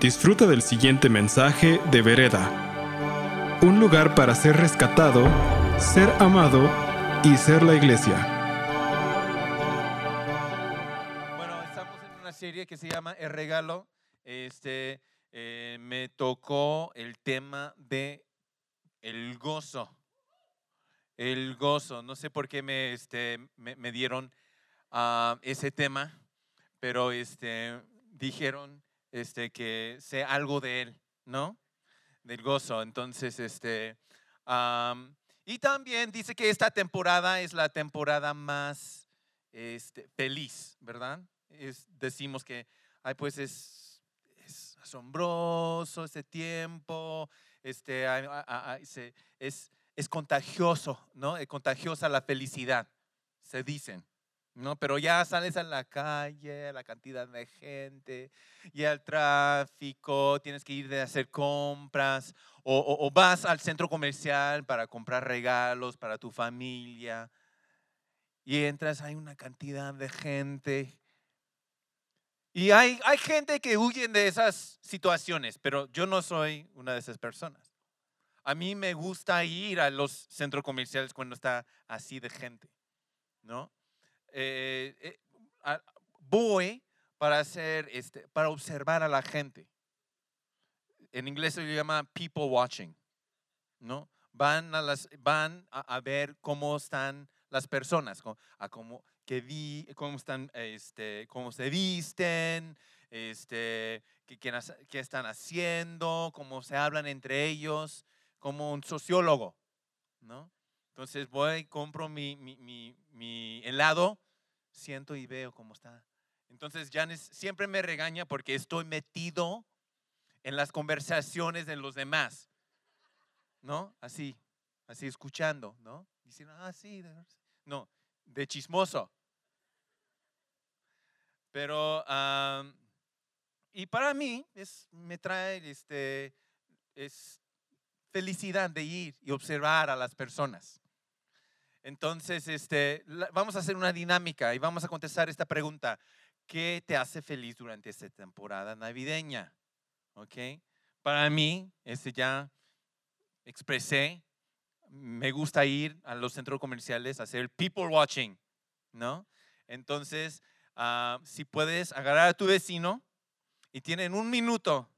Disfruta del siguiente mensaje de Vereda. Un lugar para ser rescatado, ser amado y ser la iglesia. Bueno, estamos en una serie que se llama El Regalo. Este, eh, me tocó el tema de el gozo. El gozo. No sé por qué me, este, me, dieron ah, ese tema, pero este, dijeron este, que sé algo de él, ¿no? Del gozo. Entonces, este, y también dice que esta temporada es la temporada más este, feliz, ¿verdad? Decimos que, ay, pues es, asombroso ese tiempo, este, es, es contagioso, ¿no? Es contagiosa la felicidad, se dicen. ¿No? Pero ya sales a la calle, la cantidad de gente, y el tráfico, tienes que ir de hacer compras, o, o- o vas al centro comercial para comprar regalos para tu familia, y entras, hay una cantidad de gente. Y hay, hay gente que huyen de esas situaciones, pero yo no soy una de esas personas. A mí me gusta ir a los centros comerciales cuando está así de gente, ¿no? Eh, eh, para hacer, este, para observar a la gente. En inglés se llama people watching, ¿no? Van a, las, van a, a ver cómo están las personas, a cómo, que vi, cómo, están, este, cómo se visten, este, qué, qué están haciendo, cómo se hablan entre ellos, como un sociólogo, ¿no? Entonces voy, compro mi, mi, mi- mi helado, siento y veo cómo está. Entonces Janes siempre me regaña porque estoy metido en las conversaciones de los demás, ¿no? Así, así escuchando, ¿no? Diciendo, ah, sí, de verdad sí". no, de chismoso. Pero, am, y para mí es, me trae, este, es felicidad de ir y observar a las personas. Entonces, este, vamos a hacer una dinámica y vamos a contestar esta pregunta. ¿Qué te hace feliz durante esta temporada navideña? ¿Ok? Para mí, este ya expresé, me gusta ir a los centros comerciales a hacer people watching, ¿no? Entonces, ah, si puedes agarrar a tu vecino y tienen un minuto,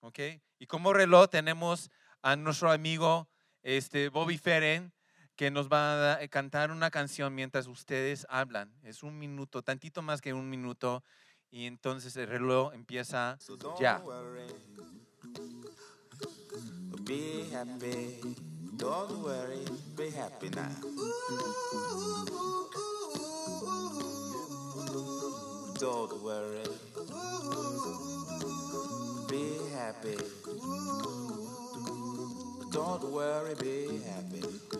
¿ok? Y como reloj tenemos a nuestro amigo este, Bobby Ferren, que nos va a cantar una canción mientras ustedes hablan. Es un minuto, tantito más que un minuto. Y entonces el reloj empieza ya. worry. Be happy. Don't worry. Be happy now. Don't worry. Be happy. Don't worry. Be happy.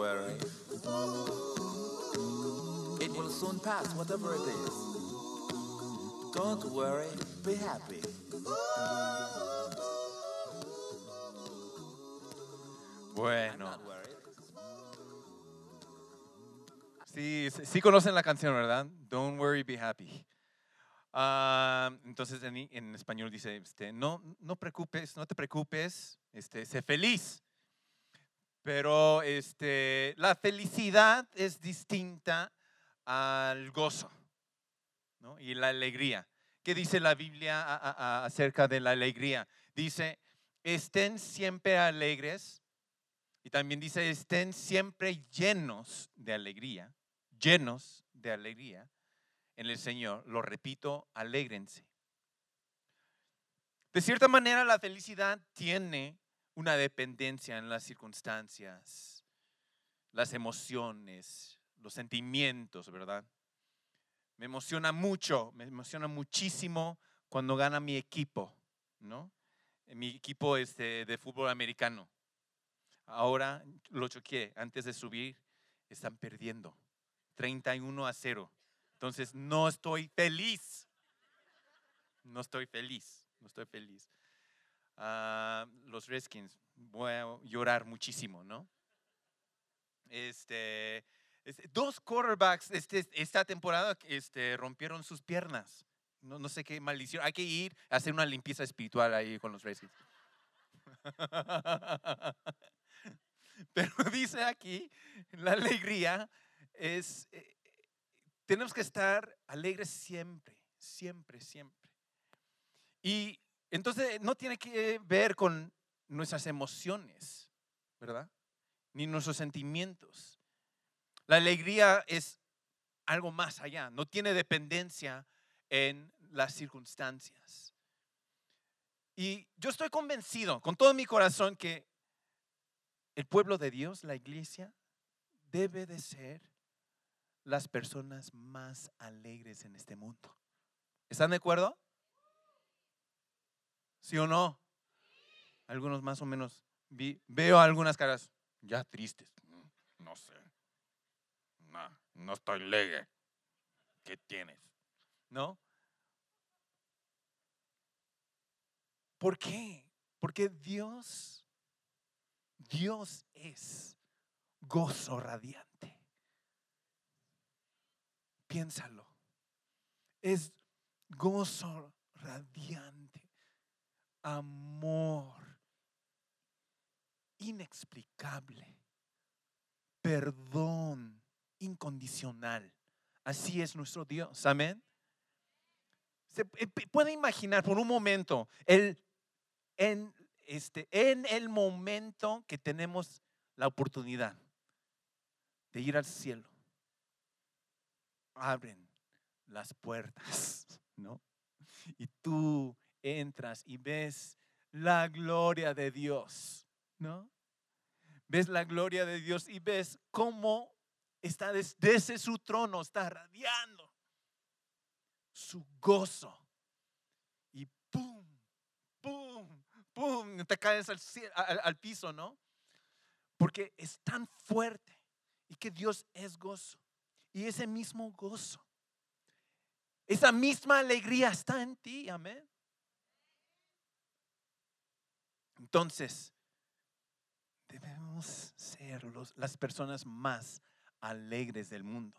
Worry. It will soon pass, whatever it is. Don't worry, be happy. Bueno, sí, sí- conocen la canción, ¿verdad? Don't worry, be happy. Ah, entonces en, en español dice, este, no, no preocupes, no te preocupes, este, sé feliz. Pero este, la felicidad es distinta al gozo y la alegría. ¿Qué dice la Biblia acerca de la alegría? Dice, estén siempre alegres y también dice, estén siempre llenos de alegría, llenos de alegría en el Señor. Lo repito, alégrense. De cierta manera, la felicidad tiene una dependencia en las circunstancias, las emociones, los sentimientos, ¿verdad? Me emociona mucho, me emociona muchísimo cuando gana mi equipo, ¿no? Mi equipo este, de fútbol americano. Ahora lo choqué, antes de subir, están perdiendo. 31 a 0. Entonces no estoy feliz. No estoy feliz, no estoy feliz. Ah, los Redskins, voy a llorar muchísimo, ¿no? Este, dos quarterbacks este, esta temporada este, rompieron sus piernas. No, no sé qué maldición. Hay que ir a hacer una limpieza espiritual ahí con los Redskins. Pero dice aquí, la alegría es, eh, tenemos que estar alegres siempre, siempre, siempre. Y entonces no tiene que ver con nuestras emociones, ¿verdad? Ni nuestros sentimientos. La alegría es algo más allá, no tiene dependencia en las circunstancias. Y yo estoy convencido con todo mi corazón que el pueblo de Dios, la iglesia, debe de ser las personas más alegres en este mundo. ¿Están de acuerdo? ¿Sí o no? Algunos más o menos. veo algunas caras ya tristes. Mm, no sé. No, no estoy alegre. ¿Qué tienes? ¿No? ¿Por qué? Porque Dios, Dios es gozo radiante. Piénsalo. Es gozo radiante amor inexplicable, perdón incondicional. Así es nuestro Dios. Amén. Se puede imaginar por un momento el, en, este, en el momento que tenemos la oportunidad de ir al cielo. Abren las puertas, ¿no? Y tú entras y ves la gloria de Dios, ¿no? Ves la gloria de Dios y ves cómo está desde su trono, está radiando su gozo. Y pum, pum, pum, te caes al, al piso, ¿no? Porque es tan fuerte y que Dios es gozo. Y ese mismo gozo, esa misma alegría está en ti, amén. Entonces, debemos ser las personas más alegres del mundo.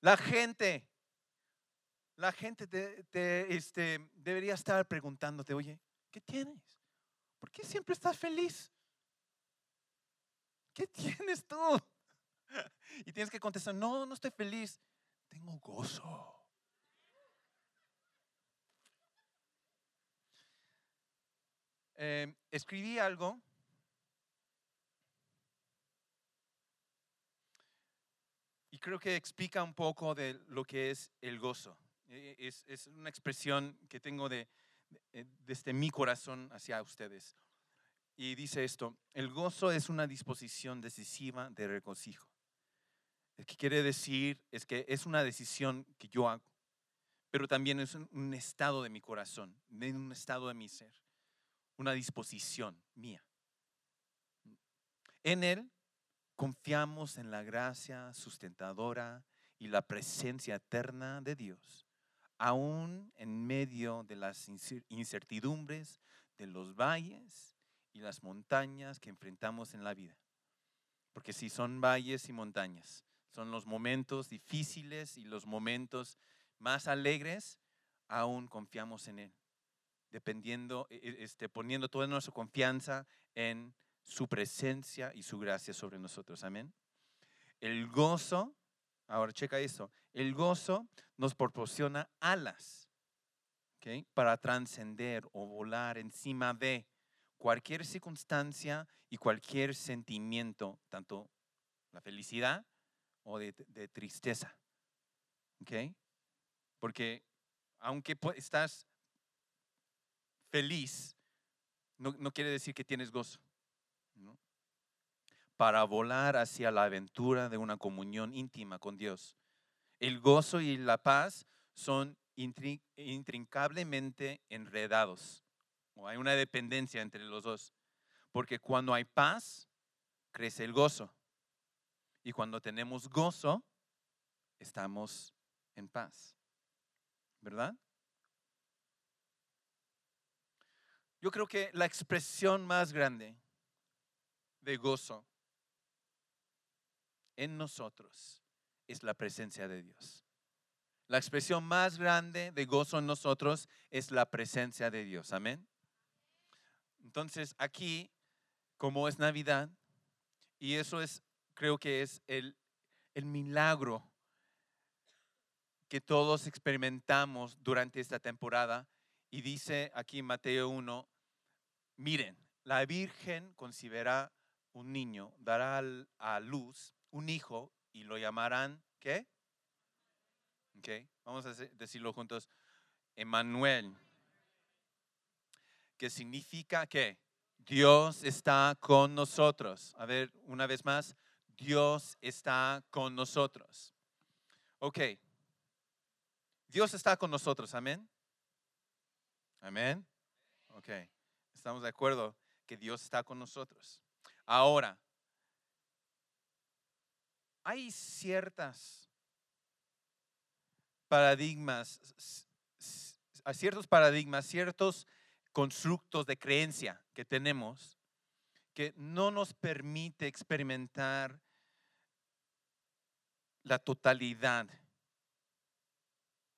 La gente, la gente te, este, debería estar preguntándote, oye, ¿qué tienes? ¿Por qué siempre estás feliz? ¿Qué tienes tú? Y tienes que contestar, no, no estoy feliz, tengo gozo. Em, escribí algo y creo que explica un poco de lo que es el gozo. E, e, es, una expresión que tengo de, eh, desde mi corazón hacia ustedes. Y dice esto, el gozo es una disposición decisiva de regocijo. Lo que quiere decir es que es una decisión que yo hago, pero también es un estado de mi corazón, un estado de mi ser una disposición mía. En Él confiamos en la gracia sustentadora y la presencia eterna de Dios, aún en medio de las incertidumbres de los valles y las montañas que enfrentamos en la vida. Porque si son valles y montañas, son los momentos difíciles y los momentos más alegres, aún confiamos en Él dependiendo, e, e, este, poniendo toda nuestra confianza en su presencia y su gracia sobre nosotros. Amén. El gozo, ahora checa eso, el gozo nos proporciona alas para trascender o volar encima de cualquier circunstancia y cualquier sentimiento, tanto la felicidad o de, tristeza. ¿Okay? Porque aunque estás feliz no, quiere decir que tienes gozo. Para volar hacia la aventura de una comunión íntima con Dios, El gozo y la paz son intri- intrincablemente enredados. O hay una dependencia entre los dos. Porque cuando hay paz, crece el gozo. Y cuando tenemos gozo, estamos en paz. ¿Verdad? Yo creo que la expresión más grande de gozo en nosotros es la presencia de Dios. La expresión más grande de gozo en nosotros es la presencia de Dios. Amén. Entonces, aquí, como es Navidad, y eso es, creo que es el, el milagro que todos experimentamos durante esta temporada. Y dice aquí Mateo 1, miren, la Virgen concibirá un niño, dará a luz un hijo y lo llamarán, ¿qué? Ok, vamos a decirlo juntos. Emmanuel, que significa que Dios está con nosotros. A ver, una vez más, Dios está con nosotros. Ok, Dios está con nosotros, amén. Amén. Ok, estamos de acuerdo que Dios está con nosotros. Ahora, hay ciertas paradigmas, ciertos paradigmas, ciertos constructos de creencia que tenemos que no nos permite experimentar la totalidad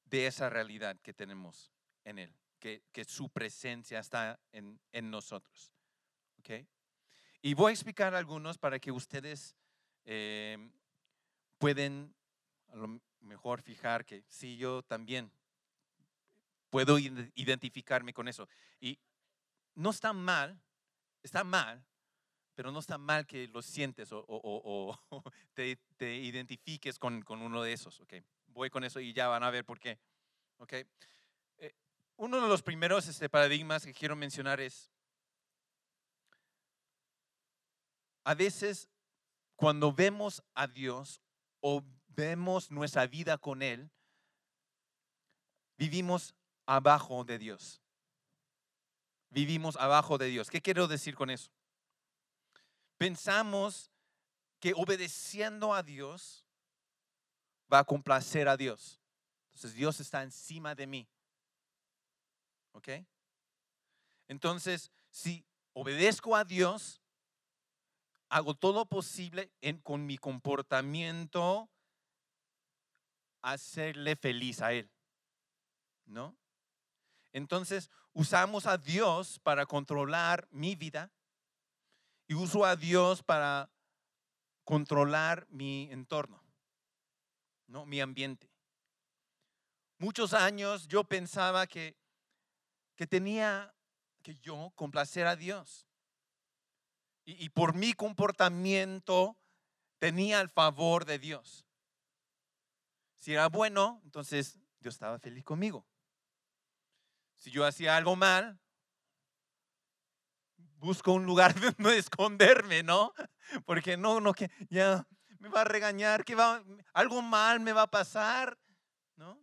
de esa realidad que tenemos en Él, que, su presencia está en, en nosotros. ¿ok? Y voy a explicar algunos para que ustedes eh, pueden a lo mejor fijar que sí, yo también puedo ide- identificarme con eso. Y no está mal, está mal, pero no está mal que lo sientes o, o- o- o te, te identifiques con, con uno de esos. ¿ok? Voy con eso y ya van a ver por qué. ¿ok? Eh, uno de los primeros este, paradigmas que quiero mencionar es, a veces cuando vemos a Dios o vemos nuestra vida con Él, vivimos abajo de Dios. Vivimos abajo de Dios. ¿Qué quiero decir con eso? Pensamos que obedeciendo a Dios va a complacer a Dios. Entonces Dios está encima de mí. ¿Ok? Entonces, si obedezco a Dios, hago todo posible en, con mi comportamiento hacerle feliz a Él. ¿No? Entonces, usamos a Dios para controlar mi vida y uso a Dios para controlar mi entorno, ¿no? Mi ambiente. Muchos años yo pensaba que, que tenía que yo complacer a Dios. Y, por mi comportamiento tenía el favor de Dios. Si era bueno, entonces Dios estaba feliz conmigo. Si yo hacía algo mal, busco un lugar donde esconderme, ¿no? Porque no, no, que ya me va a regañar, que va, algo mal me va a pasar, ¿no?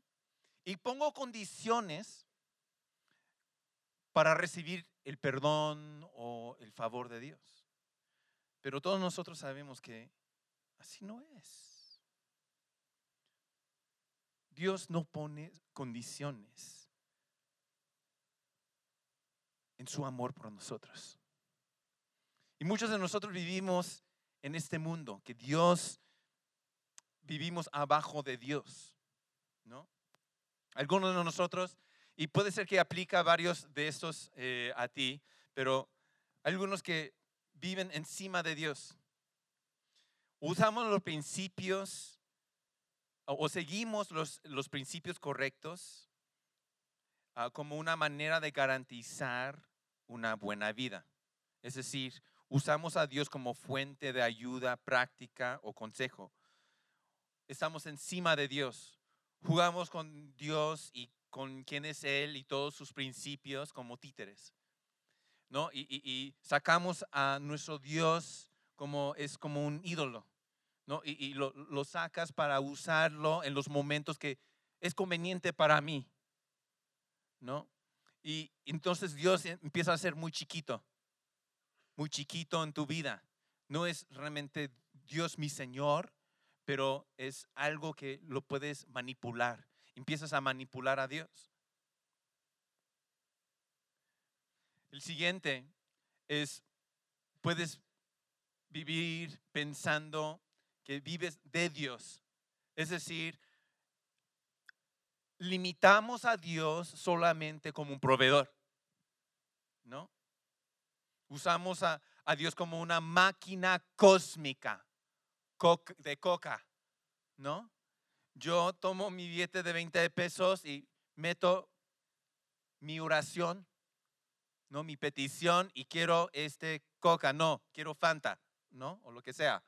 Y pongo condiciones para recibir el perdón o el favor de Dios. Pero todos nosotros sabemos que así no es. Dios no pone condiciones en su amor por nosotros. Y muchos de nosotros vivimos en este mundo, que Dios, vivimos abajo de Dios, ¿no? Algunos de nosotros, y puede ser que aplica varios de estos eh, a ti, pero algunos que viven encima de Dios. Usamos los principios o, seguimos los, los principios correctos ah, como una manera de garantizar una buena vida. Es decir, usamos a Dios como fuente de ayuda práctica o consejo. Estamos encima de Dios. Jugamos con Dios y con quién es Él y todos sus principios como títeres. ¿No? Y, y- sacamos a nuestro Dios como es como un ídolo. ¿no? Y, y lo, lo sacas para usarlo en los momentos que es conveniente para mí, ¿no? Y entonces Dios em- empieza a ser muy chiquito, muy chiquito en tu vida. No es realmente Dios mi Señor, pero es algo que lo puedes manipular. Empiezas a manipular a Dios. El siguiente es, puedes vivir pensando que vives de Dios. Es decir, limitamos a Dios solamente como un proveedor, ¿no? Usamos a, a Dios como una máquina cósmica de coca, ¿no? Yo tomo mi billete de 20 pesos y meto mi oración, ¿no? Mi petición y quiero este coca, no, quiero Fanta, ¿no? O lo que sea.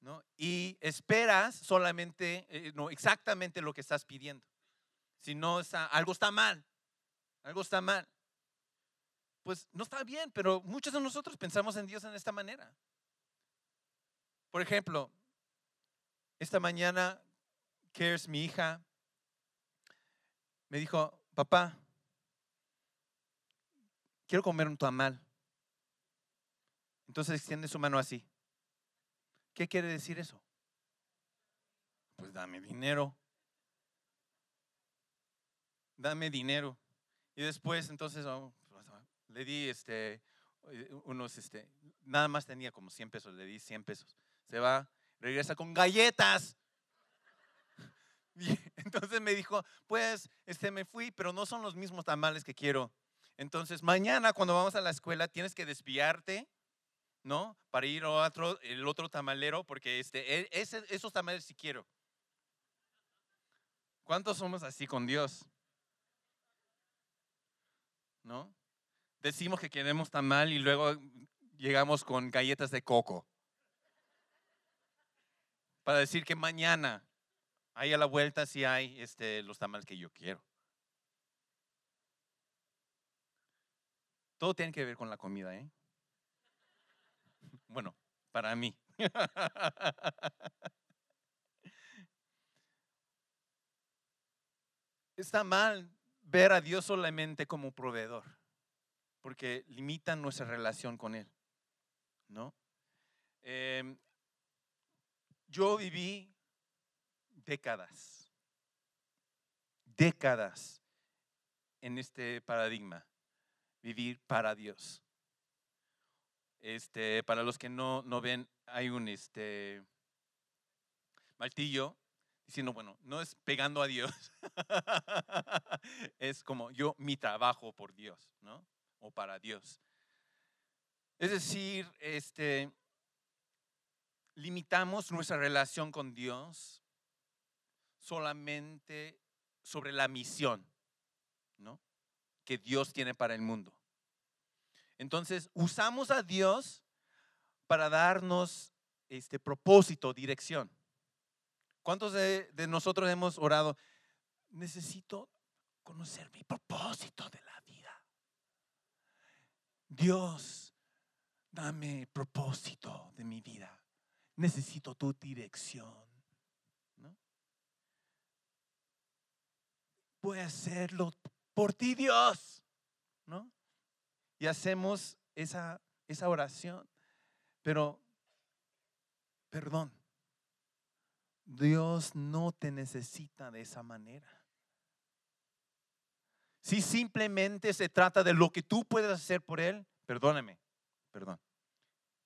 ¿No? Y esperas solamente, eh, no, exactamente lo que estás pidiendo. Si no, está, algo está mal, algo está mal. Pues no está bien, pero muchos de nosotros pensamos en Dios en esta manera. Por ejemplo, esta mañana, Cares, mi hija, me dijo, papá, quiero comer un tamal. Entonces extiende su mano así. ¿Qué quiere decir eso? Pues dame dinero. Dame dinero. Y después, entonces, oh, pues, ah, le di este, unos, este, nada más tenía como 100 pesos, le di 100 pesos. Se va, regresa con galletas. Y entonces me dijo, pues, este, me fui, pero no son los mismos tamales que quiero. Entonces, mañana cuando vamos a la escuela tienes que desviarte, ¿no? Para ir a otro, el otro tamalero, porque este, e- ese- esos tamales sí quiero. ¿Cuántos somos así con Dios? ¿No? Decimos que queremos tamal y luego llegamos con galletas de coco. Para decir que mañana, ahí a la vuelta, sí hay este, los tamales que yo quiero. Todo tiene que ver con la comida, ¿eh? Bueno, para mí. Está mal ver a Dios solamente como proveedor, porque limita nuestra relación con Él, ¿no? Em, yo viví décadas, décadas en este paradigma, vivir para Dios. Este, para los que no, no ven, hay un este, martillo diciendo, bueno, no es pegando a Dios, es como yo, mi trabajo por Dios, ¿no? O para Dios. Es decir, este, limitamos nuestra relación con Dios solamente sobre la misión, ¿no? Que Dios tiene para el mundo. Entonces, usamos a Dios para darnos este propósito, dirección. ¿Cuántos de, nosotros hemos orado? Necesito conocer mi propósito de la vida. Dios, dame propósito de mi vida. Necesito tu dirección. ¿no? Voy a hacerlo por ti, Dios. ¿no? Y hacemos esa, esa oración. Pero, perdón, Dios no te necesita de esa manera. Si simplemente se trata de lo que tú puedes hacer por Él, perdóname, perdón.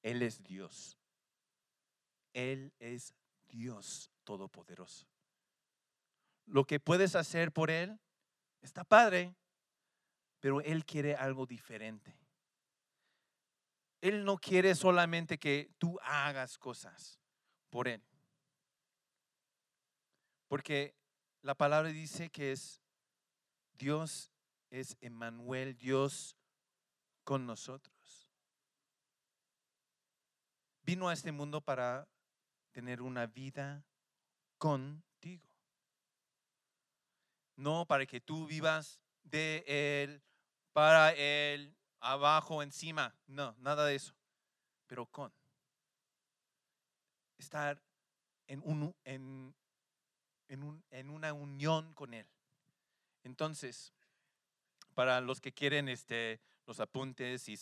Él es Dios. Él es Dios Todopoderoso. Lo que puedes hacer por Él está padre, pero Él quiere algo diferente. Él no quiere solamente que tú hagas cosas por Él. Porque la palabra dice que es Dios es Emmanuel, Dios con nosotros. Vino a este mundo para tener una vida contigo. No para que tú vivas de Él, para Él, abajo, encima. No, nada de eso. Pero con. estar en, un, en, en, un- en una unión con Él. Entonces, para los que quieren este, los apuntes y,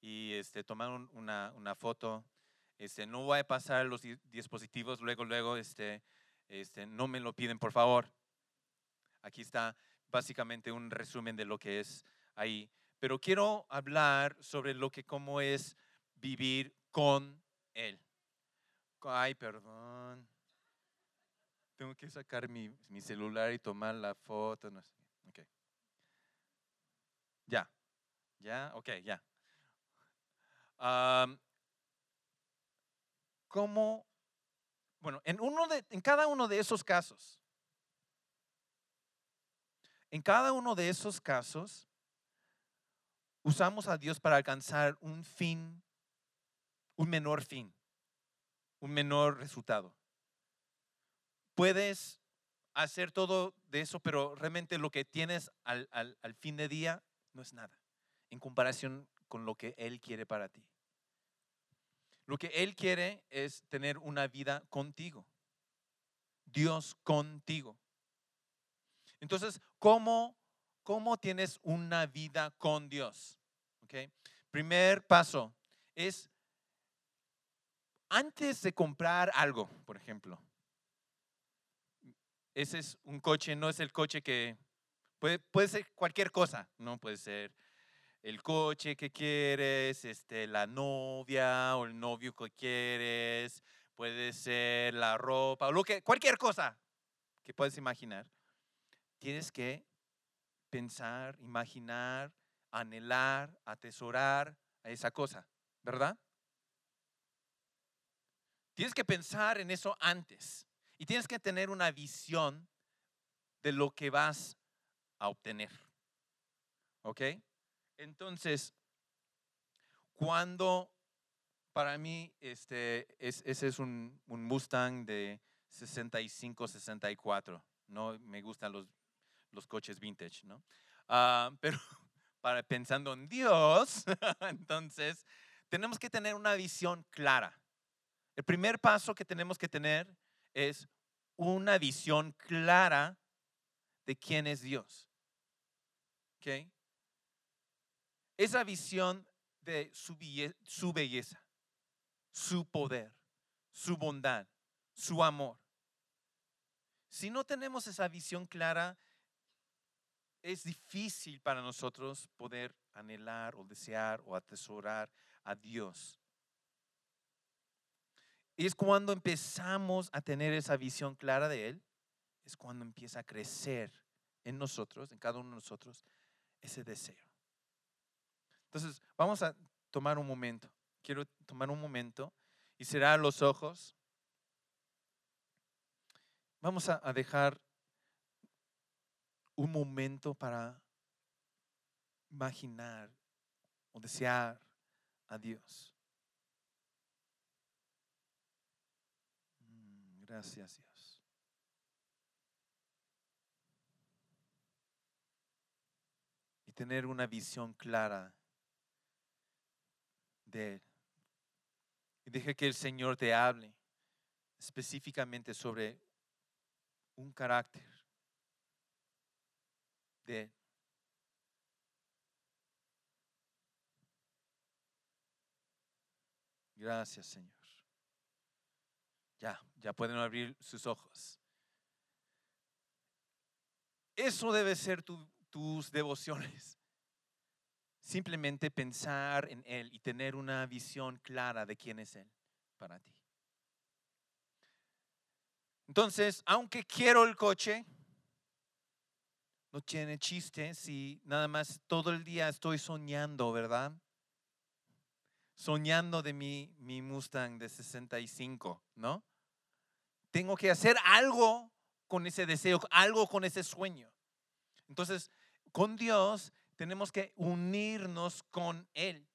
y este, tomar un- una, una foto, este, no voy a pasar los di- dispositivos luego, luego, este, este, no me lo piden, por favor. Aquí está básicamente un resumen de lo que es ahí. Pero quiero hablar sobre lo que cómo es vivir con Él. Ay, perdón. Tengo que sacar mi, celular y tomar la foto. No sé. Ok. Ya. Ya, ok, ya. ¿Cómo? Bueno, en, uno de, en cada uno de esos casos, en cada uno de esos casos, usamos a Dios para alcanzar un fin, un menor fin, un menor resultado. Puedes hacer todo de eso, pero realmente lo que tienes al, al- al fin de día no es nada en comparación con lo que Él quiere para ti. Lo que Él quiere es tener una vida contigo. Dios contigo. Entonces, ¿cómo, cómo tienes una vida con Dios? ¿Ok? Primer paso es, antes de comprar algo, por ejemplo, ese es un coche, no es el coche que puede, puede ser cualquier cosa, no puede ser el coche que quieres, este, la novia o el novio que quieres, puede ser la ropa o lo que, cualquier cosa que puedes imaginar. Tienes que pensar, imaginar, anhelar, atesorar a esa cosa, ¿verdad? Tienes que pensar en eso antes y tienes que tener una visión de lo que vas a obtener. ¿Ok? Entonces, cuando para mí este, es, ese es un, un Mustang de 65, 64, ¿no? Me gustan los, los coches vintage, ¿no? Ah, pero para pensando en Dios, entonces tenemos que tener una visión clara. El primer paso que tenemos que tener es una visión clara de quién es Dios. ¿Ok? Esa visión de su, su belleza, su poder, su bondad, su amor. Si no tenemos esa visión clara, es difícil para nosotros poder anhelar o desear o atesorar a Dios. Y es cuando empezamos a tener esa visión clara de Él, es cuando empieza a crecer en nosotros, en cada uno de nosotros, ese deseo. Entonces, vamos a tomar un momento. Quiero tomar un momento y cerrar los ojos. Vamos a, dejar un momento para imaginar o desear a Dios. Mm, Gracias, Dios. Y tener una visión clara de Él. Y deje que el Señor te hable específicamente sobre un carácter Él. Gracias, Señor. Ya, ya pueden abrir sus ojos. Eso debe ser tu- tus devociones. Simplemente pensar en Él y tener una visión clara de quién es Él para ti. Entonces, aunque quiero el coche, no tiene chiste si nada más todo el día estoy soñando, ¿verdad? Soñando de mi, mi Mustang de 65, ¿no? Tengo que hacer algo con ese deseo, algo con ese sueño. Entonces, con Dios tenemos que unirnos con Él.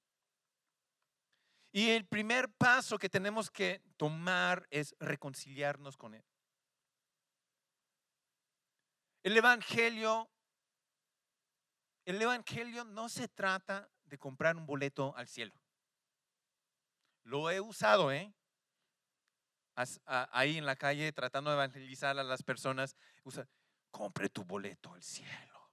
Y el primer paso que tenemos que tomar es reconciliarnos con Él. El Evangelio, el Evangelio no se trata de comprar un boleto al cielo. Lo he usado, ¿eh? ahí en la calle tratando de evangelizar a las personas, usa, compre tu boleto al cielo.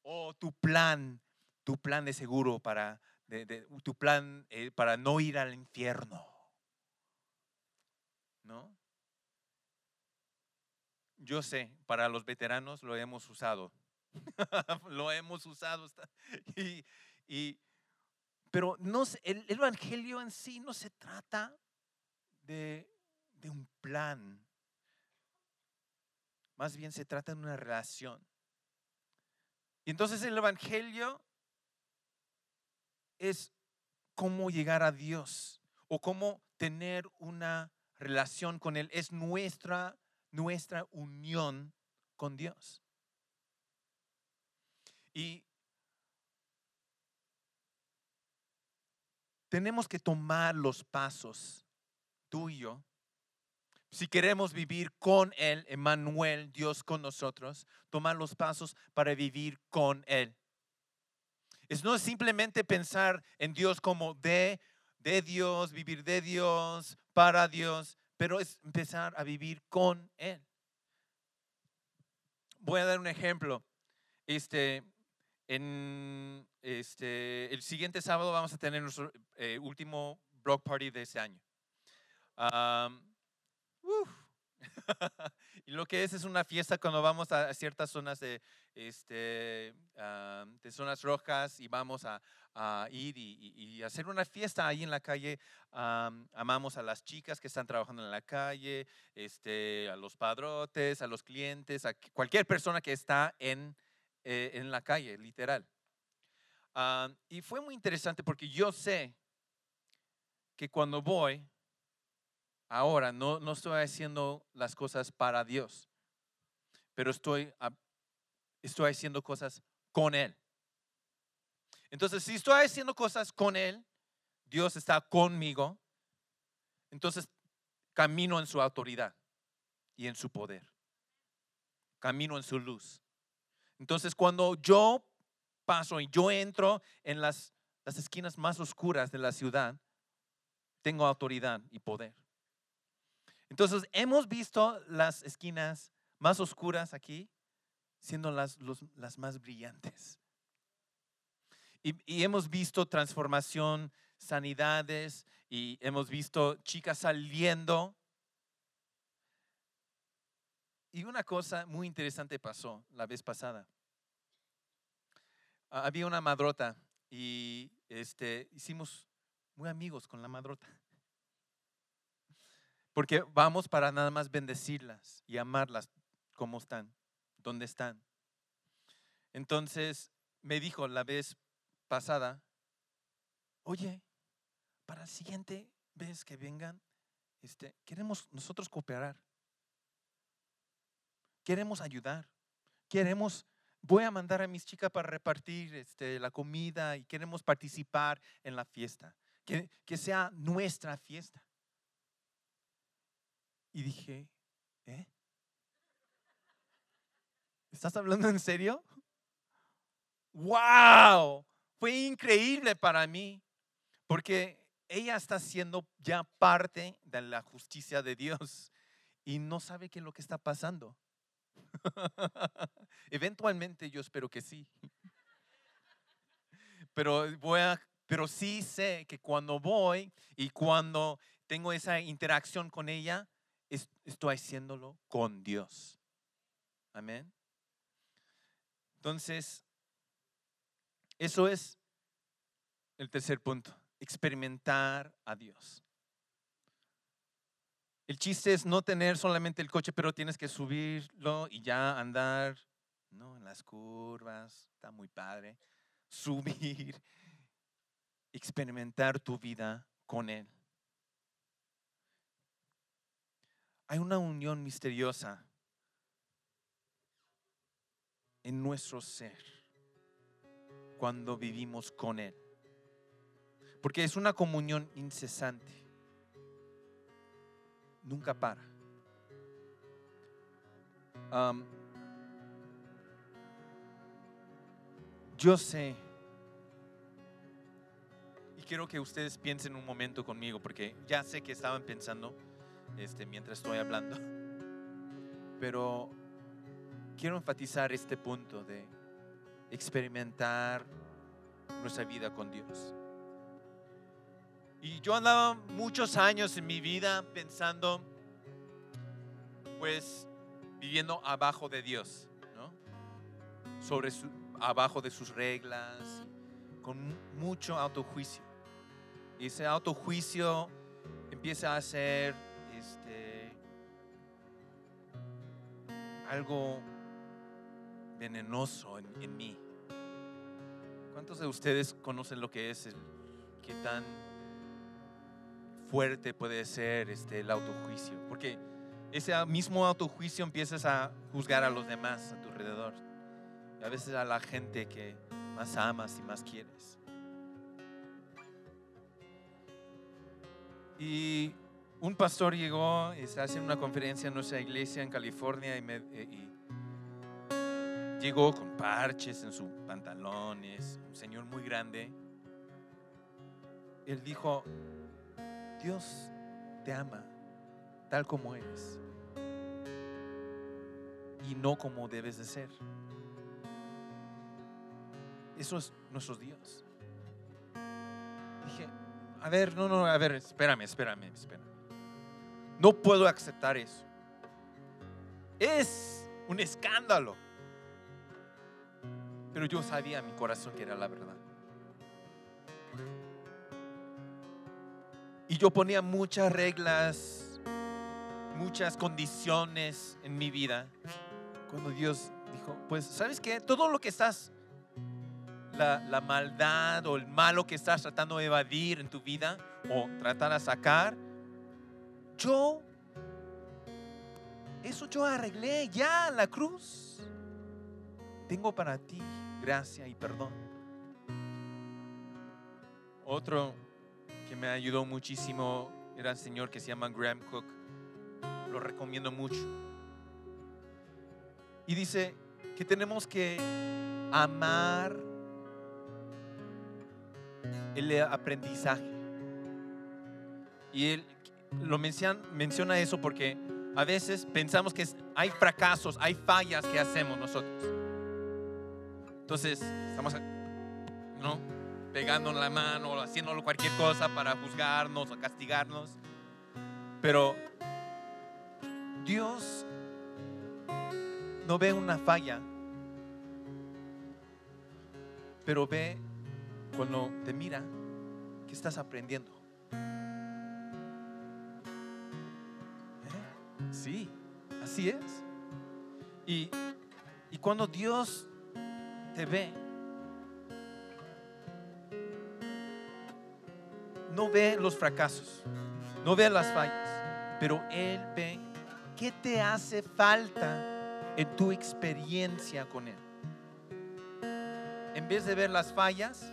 O tu plan, tu plan de seguro para, de- tu plan eh, para no ir al infierno. ¿No? Yo sé, para los veteranos lo hemos usado. lo hemos usado. Y, y- pero no el, el evangelio en sí no se trata de, de un plan. Más bien se trata de una relación. Y entonces el evangelio es cómo llegar a Dios o cómo tener una relación con Él. Es nuestra, nuestra unión con Dios. Y tenemos que tomar los pasos, tú y yo, si queremos vivir con Él, Emmanuel, Dios con nosotros, tomar los pasos para vivir con Él. Es no simplemente pensar en Dios como de, de Dios, vivir de Dios, para Dios, pero es empezar a vivir con Él. Voy a dar un ejemplo. Este, en este, el siguiente sábado vamos a tener nuestro eh, último block party de ese año. Uf. y lo que es es una fiesta cuando vamos a, ciertas zonas de, este, am, de zonas rojas y vamos a, a ir y, y- hacer una fiesta ahí en la calle. Am, amamos a las chicas que están trabajando en la calle, este, a los padrotes, a los clientes, a cualquier persona que está en, eh, en la calle, literal. Ah, y fue muy interesante porque yo sé que cuando voy, ahora no, no estoy haciendo las cosas para Dios, pero estoy, a- estoy haciendo cosas con Él. Entonces, si estoy haciendo cosas con Él, Dios está conmigo, entonces camino en su autoridad y en su poder. Camino en su luz. Entonces, cuando yo paso y yo entro en las, las esquinas más oscuras de la ciudad, tengo autoridad y poder. Entonces, hemos visto las esquinas más oscuras aquí siendo las, las más brillantes. Y, hemos visto transformación, sanidades, y hemos visto chicas saliendo. Y una cosa muy interesante pasó la vez pasada. Había una madrota y este, hicimos muy amigos con la madrota. Porque vamos para nada más bendecirlas y amarlas como están, donde están. Entonces me dijo la vez pasada, oye, para la siguiente vez que vengan, este, queremos nosotros cooperar. Queremos ayudar. Queremos, voy a mandar a mis chicas para repartir este, la comida y queremos participar en la fiesta. Que, que sea nuestra fiesta. Y dije, ¿eh? ¿Estás hablando en serio? ¡Wow! Fue increíble para mí, porque ella está siendo ya parte de la justicia de Dios y no sabe qué es lo que está pasando. Eventualmente yo espero que sí. Pero voy pero sí sé que cuando voy y cuando tengo esa interacción con ella, es- estoy haciéndolo con Dios. Amén. Entonces, eso es el tercer punto, experimentar a Dios. El chiste es no tener solamente el coche, pero tienes que subirlo y ya andar, ¿no? En las curvas, está muy padre. Subir, experimentar tu vida con Él. Hay una unión misteriosa en nuestro ser cuando vivimos con Él. Porque es una comunión incesante. Nunca para. Yo sé y quiero que ustedes piensen un momento conmigo, porque ya sé que estaban pensando este, mientras estoy hablando. Pero quiero enfatizar este punto de experimentar nuestra vida con Dios. Y yo andaba muchos años en mi vida pensando, pues, viviendo abajo de Dios, ¿no? Sobre su, abajo de sus reglas, con mucho autojuicio. Y ese autojuicio empieza a ser este, algo venenoso en, en mí. ¿Cuántos de ustedes conocen lo que es el, qué tan fuerte puede ser este, el autojuicio? Porque ese mismo autojuicio empiezas a juzgar a los demás a tu alrededor. A veces a la gente que más amas y más quieres. Y un pastor llegó y está haciendo una conferencia en nuestra iglesia en California y, me- eh, y llegó con parches en sus pantalones, un señor muy grande. Él dijo, Dios te ama tal como eres y no como debes de ser. Eso es nuestro Dios. Dije, a ver, no, no, a ver, espérame, espérame, espérame. No puedo aceptar eso. Es un escándalo. Pero yo sabía en mi corazón que era la verdad. Y yo ponía muchas reglas, muchas condiciones en mi vida. Cuando Dios dijo, pues, ¿sabes qué? Todo lo que estás, la, la maldad o el malo que estás tratando de evadir en tu vida o tratar de sacar, yo, eso yo arreglé ya la cruz. Tengo para ti gracia y perdón. Otro que me ayudó muchísimo era el señor que se llama Graham Cook. Lo recomiendo mucho. Y dice que tenemos que amar el aprendizaje. Y él lo menciona, menciona eso porque a veces pensamos que hay fracasos, hay fallas que hacemos nosotros. Entonces, estamos ¿no? pegando la mano haciendo cualquier cosa para juzgarnos o castigarnos. Pero Dios no ve una falla, pero ve cuando te mira que estás aprendiendo. ¿Eh? Sí, así es. Y, y cuando Dios te ve, no ve los fracasos, no ve las fallas, pero Él ve qué te hace falta en tu experiencia con Él. En vez de ver las fallas,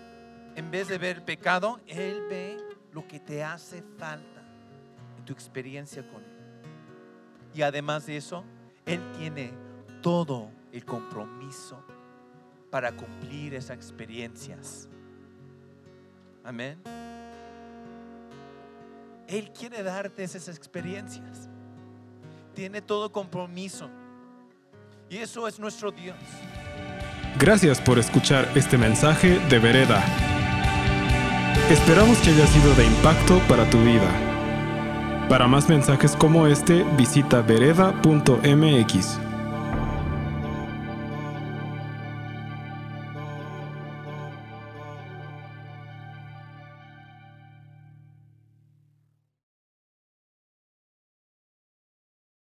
en vez de ver el pecado, Él ve lo que te hace falta en tu experiencia con Él. Y además de eso, Él tiene todo el compromiso para cumplir esas experiencias. Amén. Él quiere darte esas experiencias. Tiene todo compromiso. Y eso es nuestro Dios. Gracias por escuchar este mensaje de Vereda. Esperamos que haya sido de impacto para tu vida. Para más mensajes como este, visita vereda.mx.